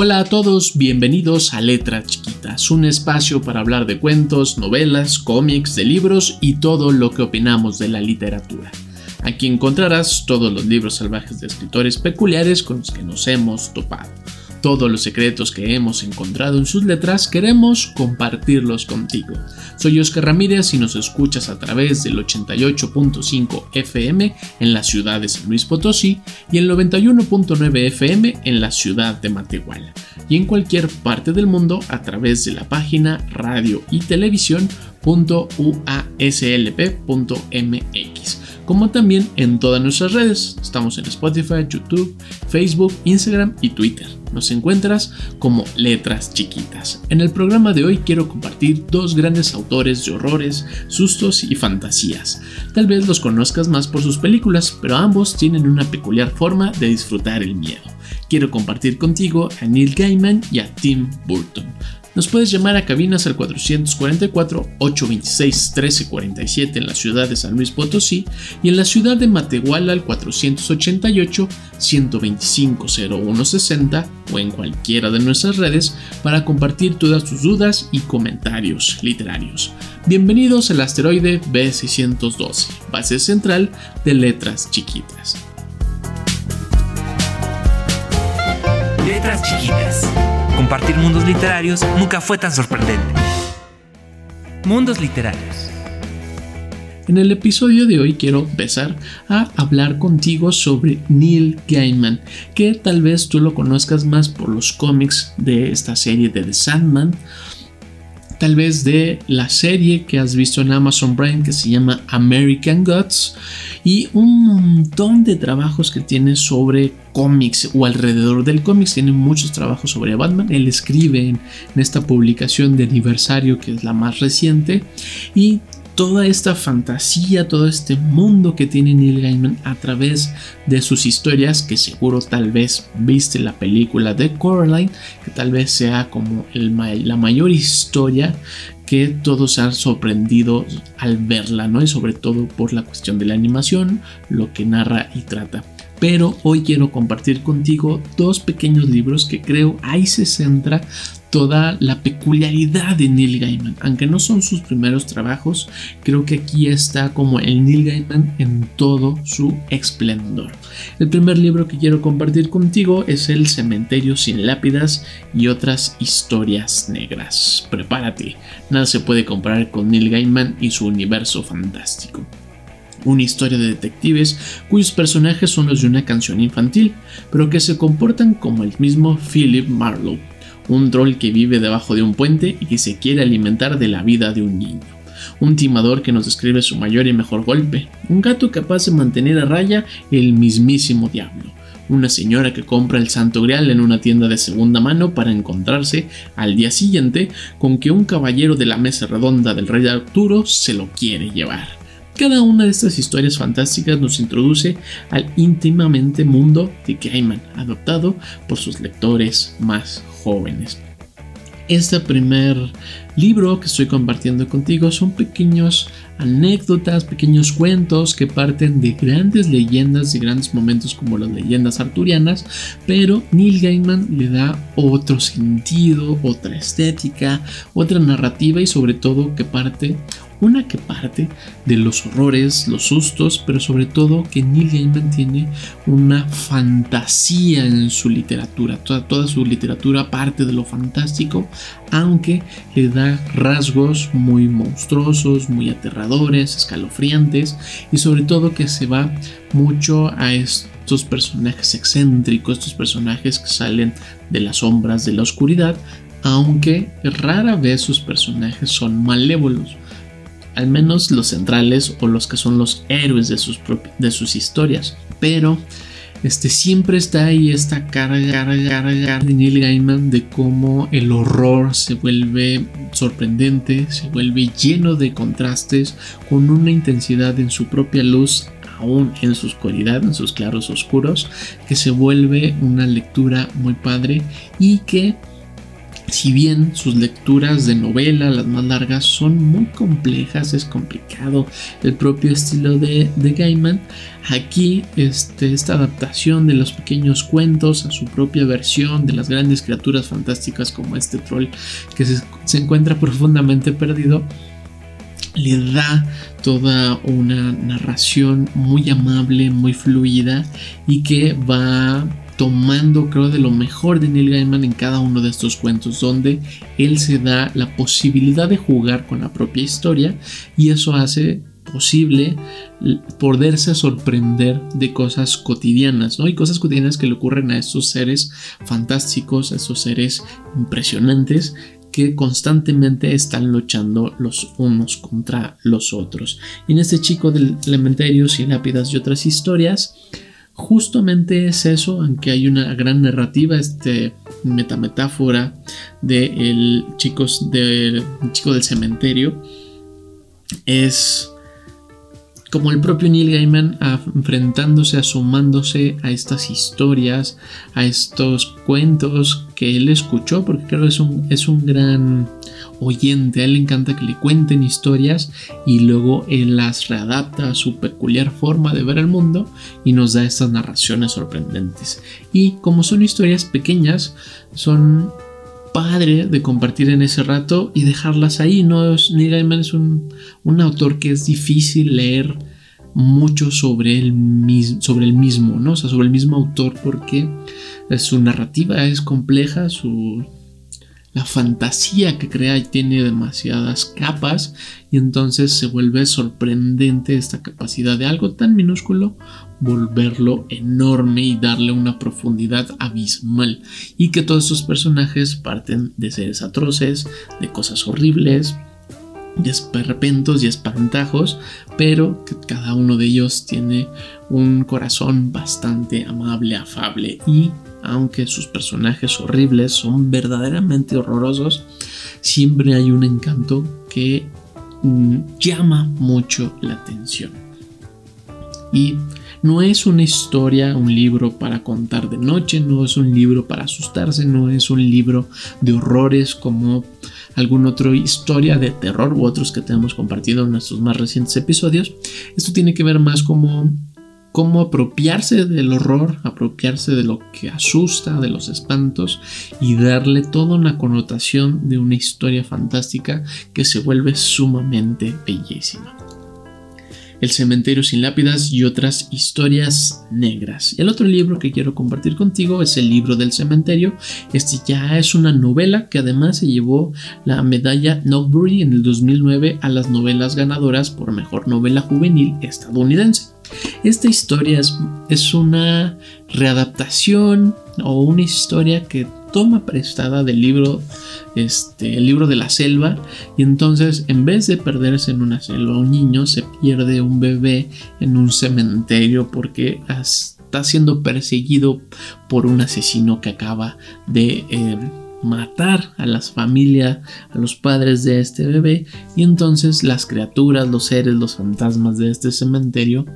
Hola a todos, bienvenidos a Letras Chiquitas, un espacio para hablar de cuentos, novelas, cómics, de libros y todo lo que opinamos de la literatura. Aquí encontrarás todos los libros salvajes de escritores peculiares con los que nos hemos topado todos los secretos que hemos encontrado en sus letras queremos compartirlos contigo. Soy Oscar Ramírez y nos escuchas a través del 88.5 FM en la ciudad de San Luis Potosí y el 91.9 FM en la ciudad de Matehuala y en cualquier parte del mundo a través de la página radio y televisión.uaslp.mx como también en todas nuestras redes. Estamos en Spotify, YouTube, Facebook, Instagram y Twitter. Nos encuentras como Letras Chiquitas. En el programa de hoy quiero compartir dos grandes autores de horrores, sustos y fantasías. Tal vez los conozcas más por sus películas, pero ambos tienen una peculiar forma de disfrutar el miedo. Quiero compartir contigo a Neil Gaiman y a Tim Burton. Nos puedes llamar a cabinas al 444-826-1347 en la ciudad de San Luis Potosí y en la ciudad de Matehuala al 488-125-0160 o en cualquiera de nuestras redes para compartir todas tus dudas y comentarios literarios. Bienvenidos al asteroide B612, base central de letras chiquitas. Letras chiquitas compartir mundos literarios nunca fue tan sorprendente. Mundos literarios. En el episodio de hoy quiero empezar a hablar contigo sobre Neil Gaiman, que tal vez tú lo conozcas más por los cómics de esta serie de The Sandman tal vez de la serie que has visto en Amazon Prime que se llama American Gods y un montón de trabajos que tiene sobre cómics o alrededor del cómics. Tiene muchos trabajos sobre Batman. Él escribe en, en esta publicación de aniversario que es la más reciente y toda esta fantasía, todo este mundo que tiene Neil Gaiman a través de sus historias, que seguro tal vez viste la película de Coraline, que tal vez sea como la mayor historia que todos han sorprendido al verla, ¿no? Y sobre todo por la cuestión de la animación, lo que narra y trata pero hoy quiero compartir contigo dos pequeños libros que creo ahí se centra toda la peculiaridad de Neil Gaiman. Aunque no son sus primeros trabajos, creo que aquí está como el Neil Gaiman en todo su esplendor. El primer libro que quiero compartir contigo es El Cementerio sin lápidas y otras historias negras. Prepárate, nada se puede comparar con Neil Gaiman y su universo fantástico una historia de detectives cuyos personajes son los de una canción infantil, pero que se comportan como el mismo Philip Marlowe, un troll que vive debajo de un puente y que se quiere alimentar de la vida de un niño. Un timador que nos describe su mayor y mejor golpe. Un gato capaz de mantener a raya el mismísimo diablo. Una señora que compra el santo grial en una tienda de segunda mano para encontrarse al día siguiente con que un caballero de la mesa redonda del rey Arturo se lo quiere llevar. Cada una de estas historias fantásticas nos introduce al íntimamente mundo de Gaiman, adoptado por sus lectores más jóvenes. Este primer libro que estoy compartiendo contigo son pequeños anécdotas, pequeños cuentos que parten de grandes leyendas, de grandes momentos como las leyendas arturianas, pero Neil Gaiman le da otro sentido, otra estética, otra narrativa y sobre todo que parte una que parte de los horrores, los sustos, pero sobre todo que Neil Gaiman tiene una fantasía en su literatura. Toda, su literatura parte de lo fantástico, aunque le da rasgos muy monstruosos, muy aterradores, escalofriantes y sobre todo que se va mucho a estos personajes excéntricos, estos personajes que salen de las sombras, de la oscuridad, aunque rara vez sus personajes son malévolos al menos los centrales o los que son los héroes de sus, de sus historias. Pero este, siempre está ahí esta carga, de Neil Gaiman de cómo el horror se vuelve sorprendente, se vuelve lleno de contrastes, con una intensidad en su propia luz aún en su oscuridad, en sus claros oscuros, que se vuelve una lectura muy padre y que si bien sus lecturas de novela, las más largas, son muy complejas, es complicado el propio estilo de, de Gaiman, aquí este, esta adaptación de los pequeños cuentos a su propia versión de las grandes criaturas fantásticas como este troll que se, se encuentra profundamente perdido, le da toda una narración muy amable, muy fluida y que va tomando creo de lo mejor de Neil Gaiman en cada uno de estos cuentos donde él se da la posibilidad de jugar con la propia historia y eso hace posible poderse sorprender de cosas cotidianas, ¿no? Y cosas cotidianas que le ocurren a estos seres fantásticos, a estos seres impresionantes que constantemente están luchando los unos contra los otros. Y en este chico del cementerio, sin lápidas y otras historias, justamente es eso, aunque hay una gran narrativa, este metametáfora del chicos del chico del cementerio. Es como el propio Neil Gaiman enfrentándose, asomándose a estas historias, a estos cuentos que él escuchó, porque creo que es un, es un gran oyente, a él le encanta que le cuenten historias y luego él las readapta a su peculiar forma de ver el mundo y nos da estas narraciones sorprendentes. Y como son historias pequeñas, son padre de compartir en ese rato y dejarlas ahí. No es, Neil Gaiman es un, autor que es difícil leer mucho sobre el, sobre el mismo, ¿no? O sea, sobre el mismo autor porque su narrativa es compleja, su, la fantasía que crea tiene demasiadas capas y entonces se vuelve sorprendente esta capacidad de algo tan minúsculo volverlo enorme y darle una profundidad abismal y que todos estos personajes parten de seres atroces, de cosas horribles, de esperpentos y espantajos, pero que cada uno de ellos tiene un corazón bastante amable, afable y aunque sus personajes horribles son verdaderamente horrorosos, siempre hay un encanto que mm, llama mucho la atención. Y no es una historia, un libro para contar de noche, no es un libro para asustarse, no es un libro de horrores como alguna otra historia de terror u otros que tenemos compartido en nuestros más recientes episodios. Esto tiene que ver más como cómo apropiarse del horror, apropiarse de lo que asusta, de los espantos y darle toda una connotación de una historia fantástica que se vuelve sumamente bellísima. El cementerio sin lápidas y otras historias negras. El otro libro que quiero compartir contigo es el libro del cementerio. Este ya es una novela que además se llevó la medalla Nobbury en el 2009 a las novelas ganadoras por mejor novela juvenil estadounidense. Esta historia es, una readaptación o una historia que toma prestada del libro, este, el libro de la selva, y entonces en vez de perderse en una selva un niño, se pierde un bebé en un cementerio porque está siendo perseguido por un asesino que acaba de... Eh, matar a las familias, a los padres de este bebé y entonces las criaturas, los seres, los fantasmas de este cementerio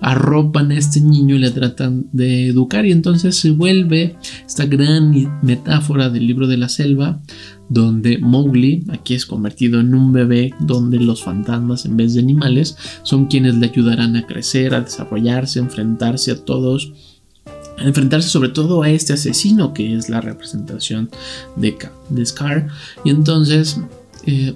arropan a este niño y le tratan de educar y entonces se vuelve esta gran metáfora del libro de la selva donde Mowgli aquí es convertido en un bebé donde los fantasmas en vez de animales son quienes le ayudarán a crecer, a desarrollarse, a enfrentarse a todos enfrentarse sobre todo a este asesino que es la representación de, de Scar. Y entonces eh,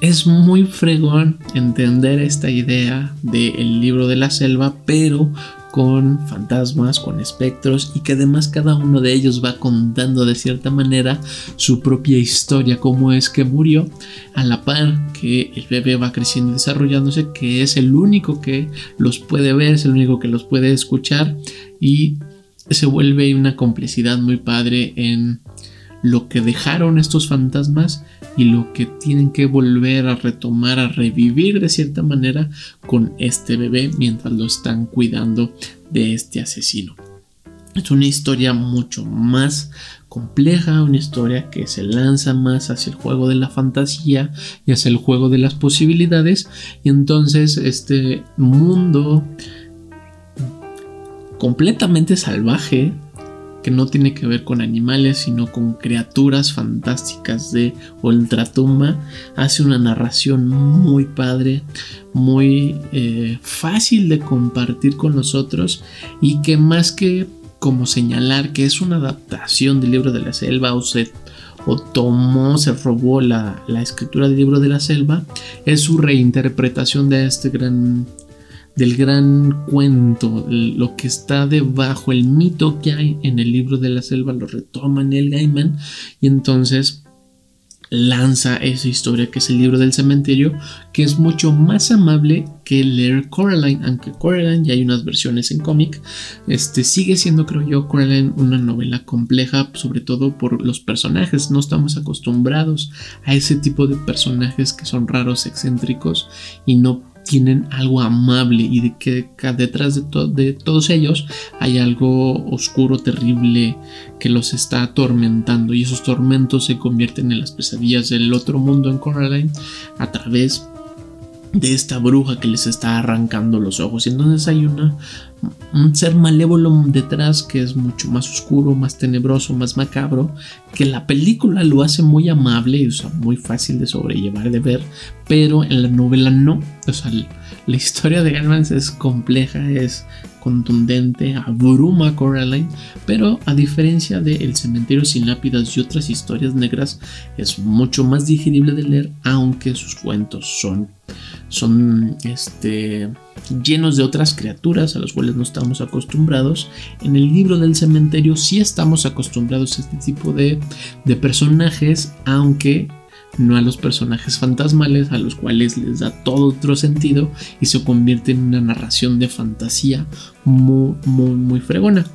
es muy fregón entender esta idea del libro de la selva, pero con fantasmas, con espectros y que además cada uno de ellos va contando de cierta manera su propia historia, cómo es que murió, a la par que el bebé va creciendo y desarrollándose, que es el único que los puede ver, es el único que los puede escuchar y se vuelve una complicidad muy padre en lo que dejaron estos fantasmas y lo que tienen que volver a retomar, a revivir de cierta manera con este bebé mientras lo están cuidando de este asesino. Es una historia mucho más compleja, una historia que se lanza más hacia el juego de la fantasía y hacia el juego de las posibilidades. Y entonces este mundo completamente salvaje, que no tiene que ver con animales, sino con criaturas fantásticas de ultratumba, hace una narración muy padre, muy eh, fácil de compartir con nosotros y que más que como señalar que es una adaptación del libro de la selva o se o tomó, se robó la, la, escritura del libro de la selva, es su reinterpretación de este gran, del gran cuento, lo que está debajo, el mito que hay en el libro de la selva, lo retoma el Gaiman y entonces lanza esa historia que es el libro del cementerio, que es mucho más amable que leer Coraline, aunque Coraline ya hay unas versiones en cómic, este sigue siendo creo yo Coraline una novela compleja, sobre todo por los personajes, no estamos acostumbrados a ese tipo de personajes que son raros, excéntricos y no tienen algo amable y de que detrás de, de, todos ellos hay algo oscuro, terrible que los está atormentando. Y esos tormentos se convierten en las pesadillas del otro mundo en Coraline a través de esta bruja que les está arrancando los ojos. Y entonces hay una un ser malévolo detrás que es mucho más oscuro, más tenebroso, más macabro, que la película lo hace muy amable y muy fácil de sobrellevar, de ver, pero en la novela no. O sea, la historia de Gaiman es compleja, es contundente, abruma a Coraline, pero a diferencia de El cementerio sin lápidas y otras historias negras, es mucho más digerible de leer, aunque sus cuentos son, son este, llenos de otras criaturas a las cuales no estamos acostumbrados. En el libro del cementerio sí estamos acostumbrados a este tipo de, de personajes, aunque no a los personajes fantasmales a los cuales les da todo otro sentido y se convierte en una narración de fantasía muy muy muy fregona.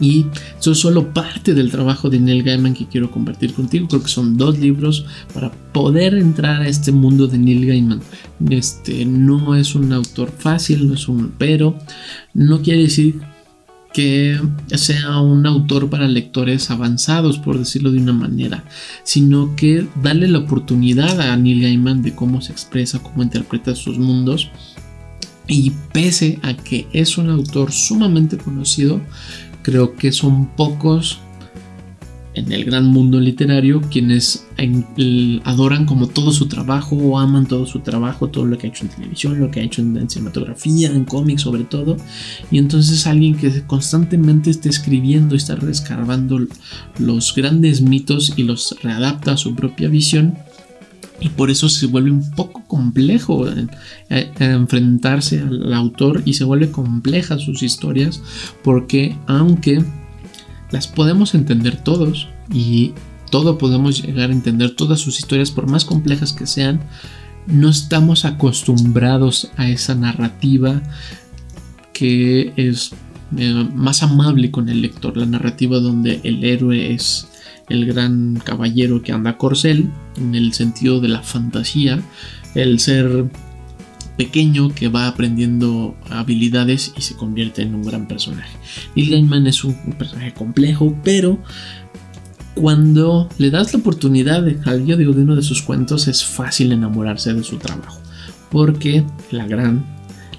Y es solo parte del trabajo de Neil Gaiman que quiero compartir contigo. Creo que son dos libros para poder entrar a este mundo de Neil Gaiman. Este no es un autor fácil, no es un pero no quiere decir que sea un autor para lectores avanzados, por decirlo de una manera, sino que darle la oportunidad a Neil Gaiman de cómo se expresa, cómo interpreta sus mundos. Y pese a que es un autor sumamente conocido, creo que son pocos en el gran mundo literario quienes adoran como todo su trabajo o aman todo su trabajo, todo lo que ha hecho en televisión, lo que ha hecho en, cinematografía, en cómics sobre todo. Y entonces alguien que constantemente está escribiendo, está rescarbando los grandes mitos y los readapta a su propia visión. Y por eso se vuelve un poco complejo eh, eh, enfrentarse al autor y se vuelve compleja sus historias porque aunque las podemos entender todos y todo podemos llegar a entender todas sus historias por más complejas que sean. No estamos acostumbrados a esa narrativa que es eh, más amable con el lector, la narrativa donde el héroe es el gran caballero que anda corcel, en el sentido de la fantasía, el ser pequeño que va aprendiendo habilidades y se convierte en un gran personaje. Neil Gaiman es un, personaje complejo, pero cuando le das la oportunidad de, yo de uno de sus cuentos, es fácil enamorarse de su trabajo, porque la gran,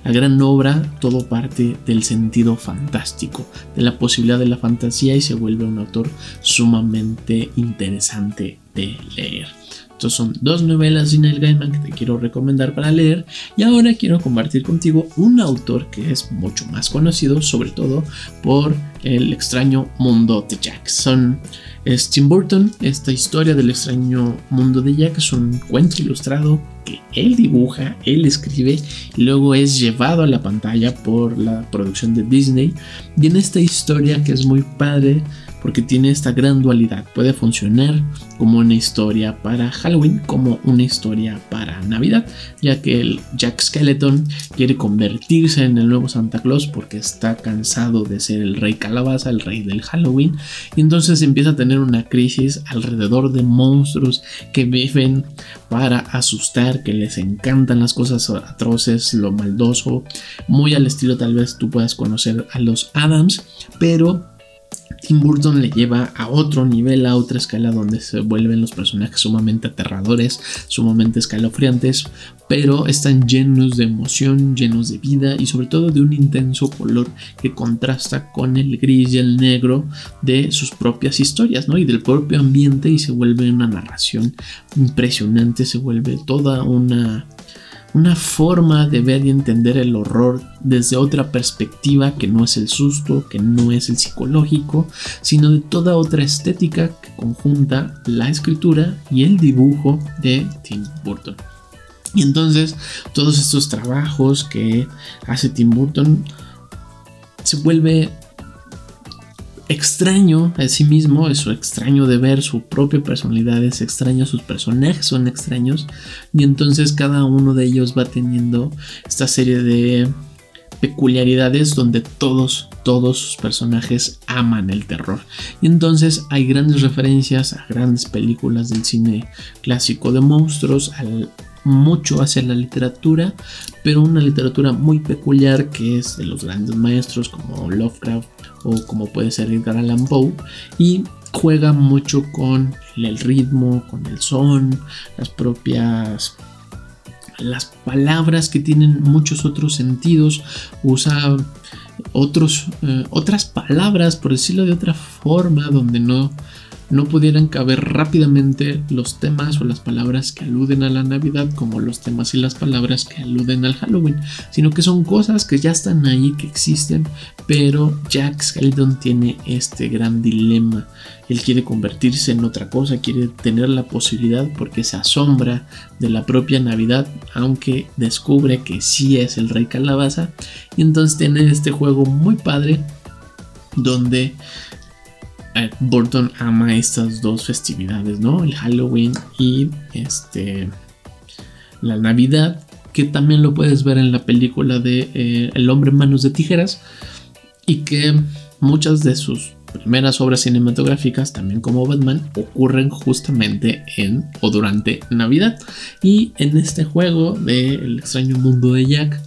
la gran obra todo parte del sentido fantástico, de la posibilidad de la fantasía y se vuelve un autor sumamente interesante de leer. Estos son dos novelas de Neil Gaiman que te quiero recomendar para leer y ahora quiero compartir contigo un autor que es mucho más conocido sobre todo por el extraño mundo de Jackson. Es Tim Burton, esta historia del extraño mundo de Jack es un cuento ilustrado que él dibuja, él escribe y luego es llevado a la pantalla por la producción de Disney. Y en esta historia que es muy padre porque tiene esta gran dualidad. Puede funcionar como una historia para Halloween, como una historia para Navidad, ya que el Jack Skeleton quiere convertirse en el nuevo Santa Claus porque está cansado de ser el rey calabaza, el rey del Halloween, y entonces empieza a tener una crisis alrededor de monstruos que viven para asustar, que les encantan las cosas atroces, lo maldoso, muy al estilo tal vez tú puedas conocer a los Adams, pero Tim Burton le lleva a otro nivel, a otra escala donde se vuelven los personajes sumamente aterradores, sumamente escalofriantes, pero están llenos de emoción, llenos de vida y sobre todo de un intenso color que contrasta con el gris y el negro de sus propias historias, ¿no? Y del propio ambiente y se vuelve una narración impresionante, se vuelve toda una una forma de ver y entender el horror desde otra perspectiva que no es el susto, que no es el psicológico, sino de toda otra estética que conjunta la escritura y el dibujo de Tim Burton. Y entonces todos estos trabajos que hace Tim Burton se vuelve extraño a sí mismo, es extraño de ver su propia personalidad, es extraño, sus personajes son extraños y entonces cada uno de ellos va teniendo esta serie de peculiaridades donde todos, todos sus personajes aman el terror. Y entonces hay grandes referencias a grandes películas del cine clásico de monstruos, al, mucho hacia la literatura, pero una literatura muy peculiar que es de los grandes maestros como Lovecraft o como puede ser Edgar Allan Poe y juega mucho con el ritmo, con el son, las propias las palabras que tienen muchos otros sentidos, usa otros, eh, otras palabras, por decirlo de otra forma, donde no no pudieran caber rápidamente los temas o las palabras que aluden a la Navidad como los temas y las palabras que aluden al Halloween, sino que son cosas que ya están ahí, que existen, pero Jack Skellington tiene este gran dilema. Él quiere convertirse en otra cosa, quiere tener la posibilidad porque se asombra de la propia Navidad, aunque descubre que sí es el rey calabaza, y entonces tiene este juego muy padre donde eh, Burton ama estas dos festividades, ¿no? El Halloween y este la Navidad, que también lo puedes ver en la película de eh, El hombre en manos de tijeras y que muchas de sus primeras obras cinematográficas, también como Batman, ocurren justamente en o durante Navidad. Y en este juego de El extraño mundo de Jack,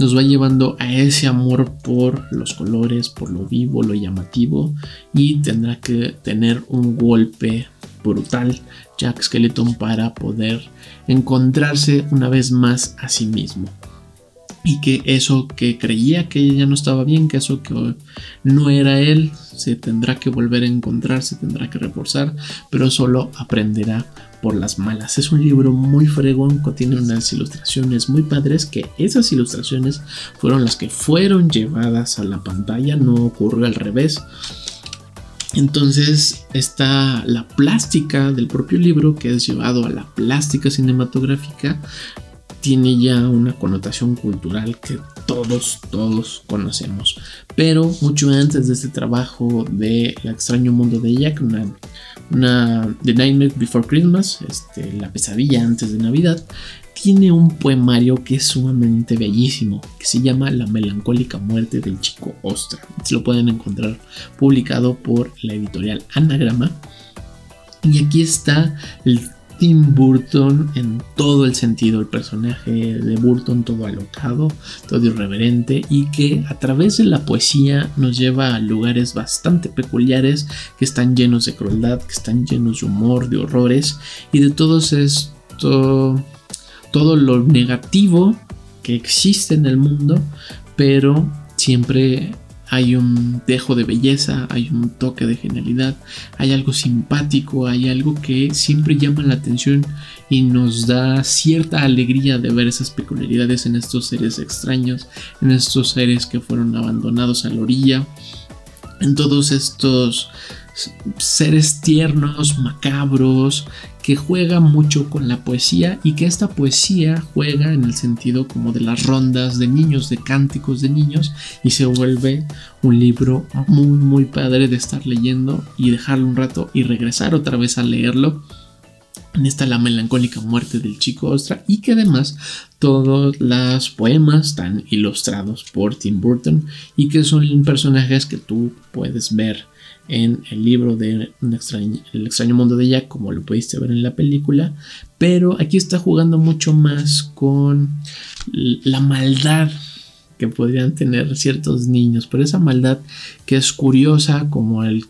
nos va llevando a ese amor por los colores, por lo vivo, lo llamativo y tendrá que tener un golpe brutal Jack Skeleton para poder encontrarse una vez más a sí mismo. Y que eso que creía que ya no estaba bien, que eso que no era él, se tendrá que volver a encontrar, se tendrá que reforzar, pero solo aprenderá por las malas. Es un libro muy fregón, tiene unas ilustraciones muy padres que esas ilustraciones fueron las que fueron llevadas a la pantalla, no ocurrió al revés. Entonces está la plástica del propio libro que es llevado a la plástica cinematográfica. Tiene ya una connotación cultural que todos, todos conocemos. Pero mucho antes de este trabajo de El extraño mundo de Jack, una una The Nightmare Before Christmas, este, La pesadilla antes de Navidad, tiene un poemario que es sumamente bellísimo, que se llama La melancólica muerte del chico Ostra. Se lo pueden encontrar publicado por la editorial Anagrama. Y aquí está el Tim Burton en todo el sentido, el personaje de Burton todo alocado, todo irreverente y que a través de la poesía nos lleva a lugares bastante peculiares que están llenos de crueldad, que están llenos de humor, de horrores y de todo esto, todo lo negativo que existe en el mundo, pero siempre hay un dejo de belleza, hay un toque de genialidad, hay algo simpático, hay algo que siempre llama la atención y nos da cierta alegría de ver esas peculiaridades en estos seres extraños, en estos seres que fueron abandonados a la orilla, en todos estos seres tiernos, macabros, que juega mucho con la poesía y que esta poesía juega en el sentido como de las rondas de niños, de cánticos de niños y se vuelve un libro muy muy padre de estar leyendo y dejarlo un rato y regresar otra vez a leerlo en esta la melancólica muerte del chico Ostra y que además todos los poemas están ilustrados por Tim Burton y que son personajes que tú puedes ver en el libro de extraño, El extraño mundo de Jack como lo pudiste ver en la película. Pero aquí está jugando mucho más con la maldad que podrían tener ciertos niños, pero esa maldad que es curiosa como el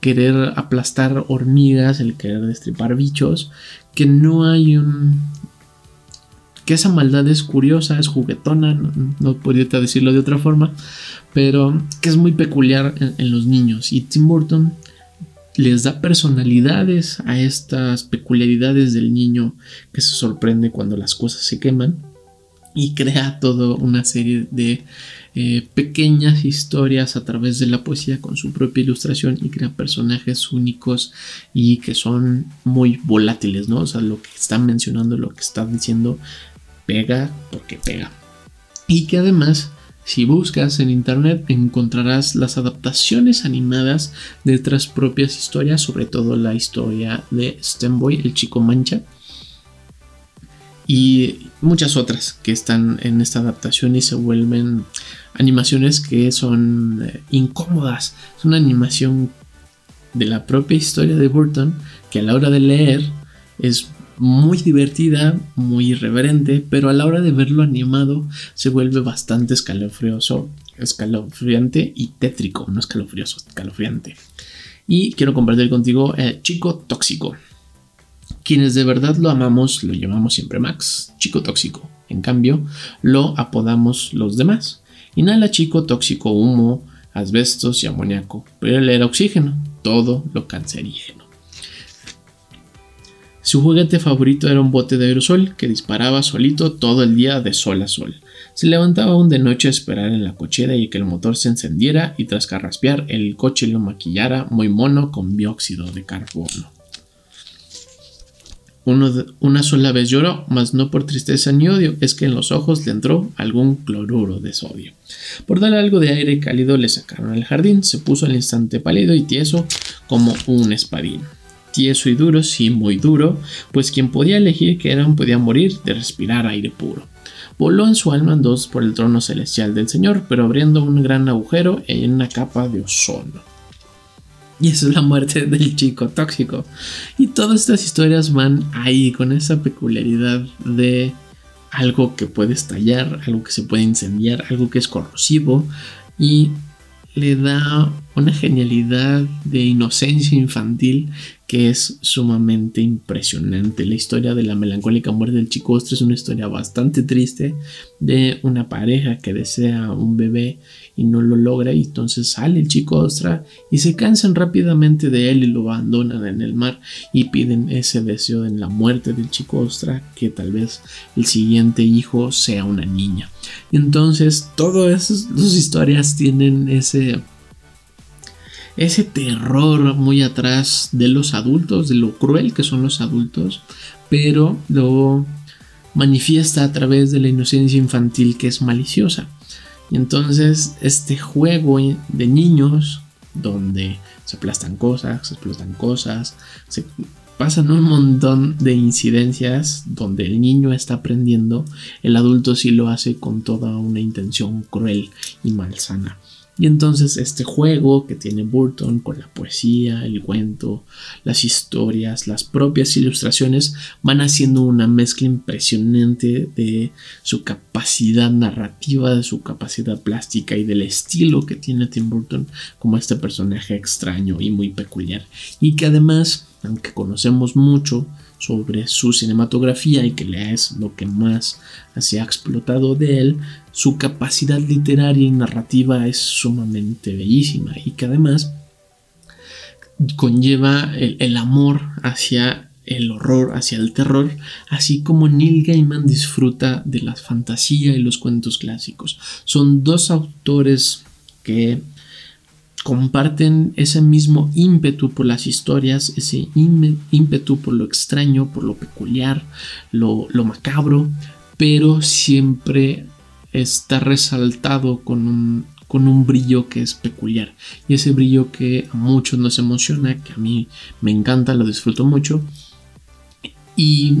querer aplastar hormigas, el querer destripar bichos, que no hay un... que esa maldad es curiosa, es juguetona, no, podría decirlo de otra forma, pero que es muy peculiar en, los niños. Y Tim Burton les da personalidades a estas peculiaridades del niño que se sorprende cuando las cosas se queman y crea toda una serie de eh, pequeñas historias a través de la poesía con su propia ilustración y crea personajes únicos y que son muy volátiles, ¿no? O sea, lo que están mencionando, lo que están diciendo, pega porque pega. Y que además, si buscas en internet, encontrarás las adaptaciones animadas de otras propias historias, sobre todo la historia de Stemboy, el chico mancha y muchas otras que están en esta adaptación y se vuelven animaciones que son eh, incómodas. Es una animación de la propia historia de Burton que a la hora de leer es muy divertida, muy irreverente, pero a la hora de verlo animado se vuelve bastante escalofrioso, escalofriante y tétrico, no escalofrioso, escalofriante. Y quiero compartir contigo eh, Chico Tóxico. Quienes de verdad lo amamos lo llamamos siempre Max, chico tóxico. En cambio, lo apodamos los demás. Inhala chico tóxico humo, asbestos y amoníaco, pero él era oxígeno, todo lo cancerígeno. Su juguete favorito era un bote de aerosol que disparaba solito todo el día de sol a sol. Se levantaba aún de noche a esperar en la cochera y que el motor se encendiera y tras carraspear el coche lo maquillara muy mono con dióxido de carbono una sola vez lloró, mas no por tristeza ni odio, es que en los ojos le entró algún cloruro de sodio. Por darle algo de aire cálido le sacaron al jardín, se puso al instante pálido y tieso como un espadín. Tieso y duro, sí, muy duro, pues quien podía elegir que eran podía morir de respirar aire puro. Voló en su alma en dos por el trono celestial del Señor, pero abriendo un gran agujero en una capa de ozono. Y esa es la muerte del chico tóxico. Y todas estas historias van ahí con esa peculiaridad de algo que puede estallar, algo que se puede incendiar, algo que es corrosivo y le da una genialidad de inocencia infantil que es sumamente impresionante. La historia de la melancólica muerte del chico Ostra es una historia bastante triste de una pareja que desea un bebé y no lo logra y entonces sale el chico Ostra y se cansan rápidamente de él y lo abandonan en el mar y piden ese deseo en la muerte del chico Ostra que tal vez el siguiente hijo sea una niña. Entonces todas esas historias tienen ese ese terror muy atrás de los adultos, de lo cruel que son los adultos, pero lo manifiesta a través de la inocencia infantil que es maliciosa. Y entonces este juego de niños, donde se aplastan cosas, se explotan cosas, se pasan un montón de incidencias donde el niño está aprendiendo, el adulto sí lo hace con toda una intención cruel y malsana. Y entonces este juego que tiene Burton con la poesía, el cuento, las historias, las propias ilustraciones van haciendo una mezcla impresionante de su capacidad narrativa, de su capacidad plástica y del estilo que tiene Tim Burton como este personaje extraño y muy peculiar. Y que además, aunque conocemos mucho sobre su cinematografía y que es lo que más se ha explotado de él, su capacidad literaria y narrativa es sumamente bellísima y que además conlleva el, amor hacia el horror, hacia el terror, así como Neil Gaiman disfruta de la fantasía y los cuentos clásicos. Son dos autores que comparten ese mismo ímpetu por las historias, ese ímpetu por lo extraño, por lo peculiar, lo, macabro, pero siempre está resaltado con un, con un brillo que es peculiar. Y ese brillo que a muchos nos emociona, que a mí me encanta, lo disfruto mucho. Y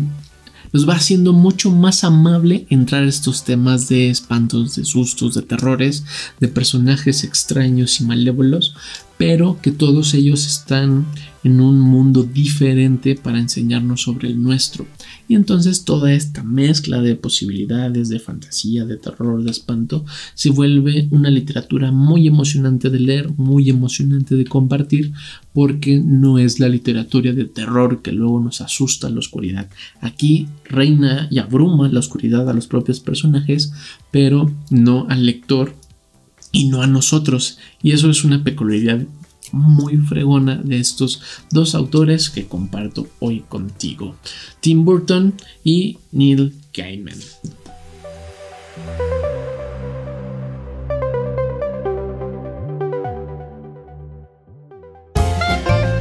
nos va haciendo mucho más amable entrar a estos temas de espantos, de sustos, de terrores, de personajes extraños y malévolos, pero que todos ellos están en un mundo diferente para enseñarnos sobre el nuestro. Y entonces toda esta mezcla de posibilidades, de fantasía, de terror, de espanto, se vuelve una literatura muy emocionante de leer, muy emocionante de compartir, porque no es la literatura de terror que luego nos asusta la oscuridad. Aquí reina y abruma la oscuridad a los propios personajes, pero no al lector y no a nosotros. Y eso es una peculiaridad muy fregona de estos dos autores que comparto hoy contigo, Tim Burton y Neil Gaiman.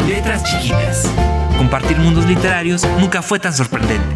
Letras chiquitas. Compartir mundos literarios nunca fue tan sorprendente.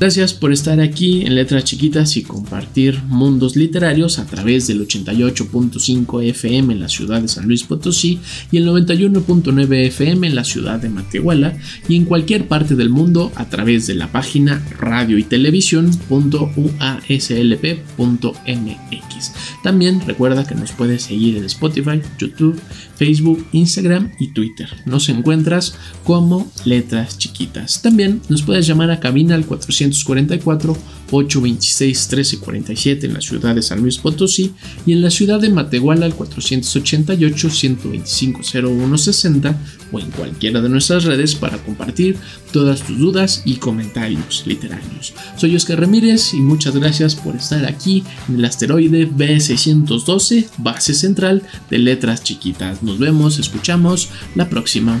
Gracias por estar aquí en Letras Chiquitas y compartir mundos literarios a través del 88.5 FM en la ciudad de San Luis Potosí y el 91.9 FM en la ciudad de Matehuala y en cualquier parte del mundo a través de la página radio y televisión.uaslp.mx. También recuerda que nos puedes seguir en Spotify, YouTube, Facebook, Instagram y Twitter. Nos encuentras como Letras Chiquitas. También nos puedes llamar a cabina al 400 244 826 1347 en la ciudad de San Luis Potosí y en la ciudad de Matehuala al 488 125 0160 o en cualquiera de nuestras redes para compartir todas tus dudas y comentarios literarios. Soy Oscar Ramírez y muchas gracias por estar aquí en el asteroide B612, base central de letras chiquitas. Nos vemos, escuchamos la próxima.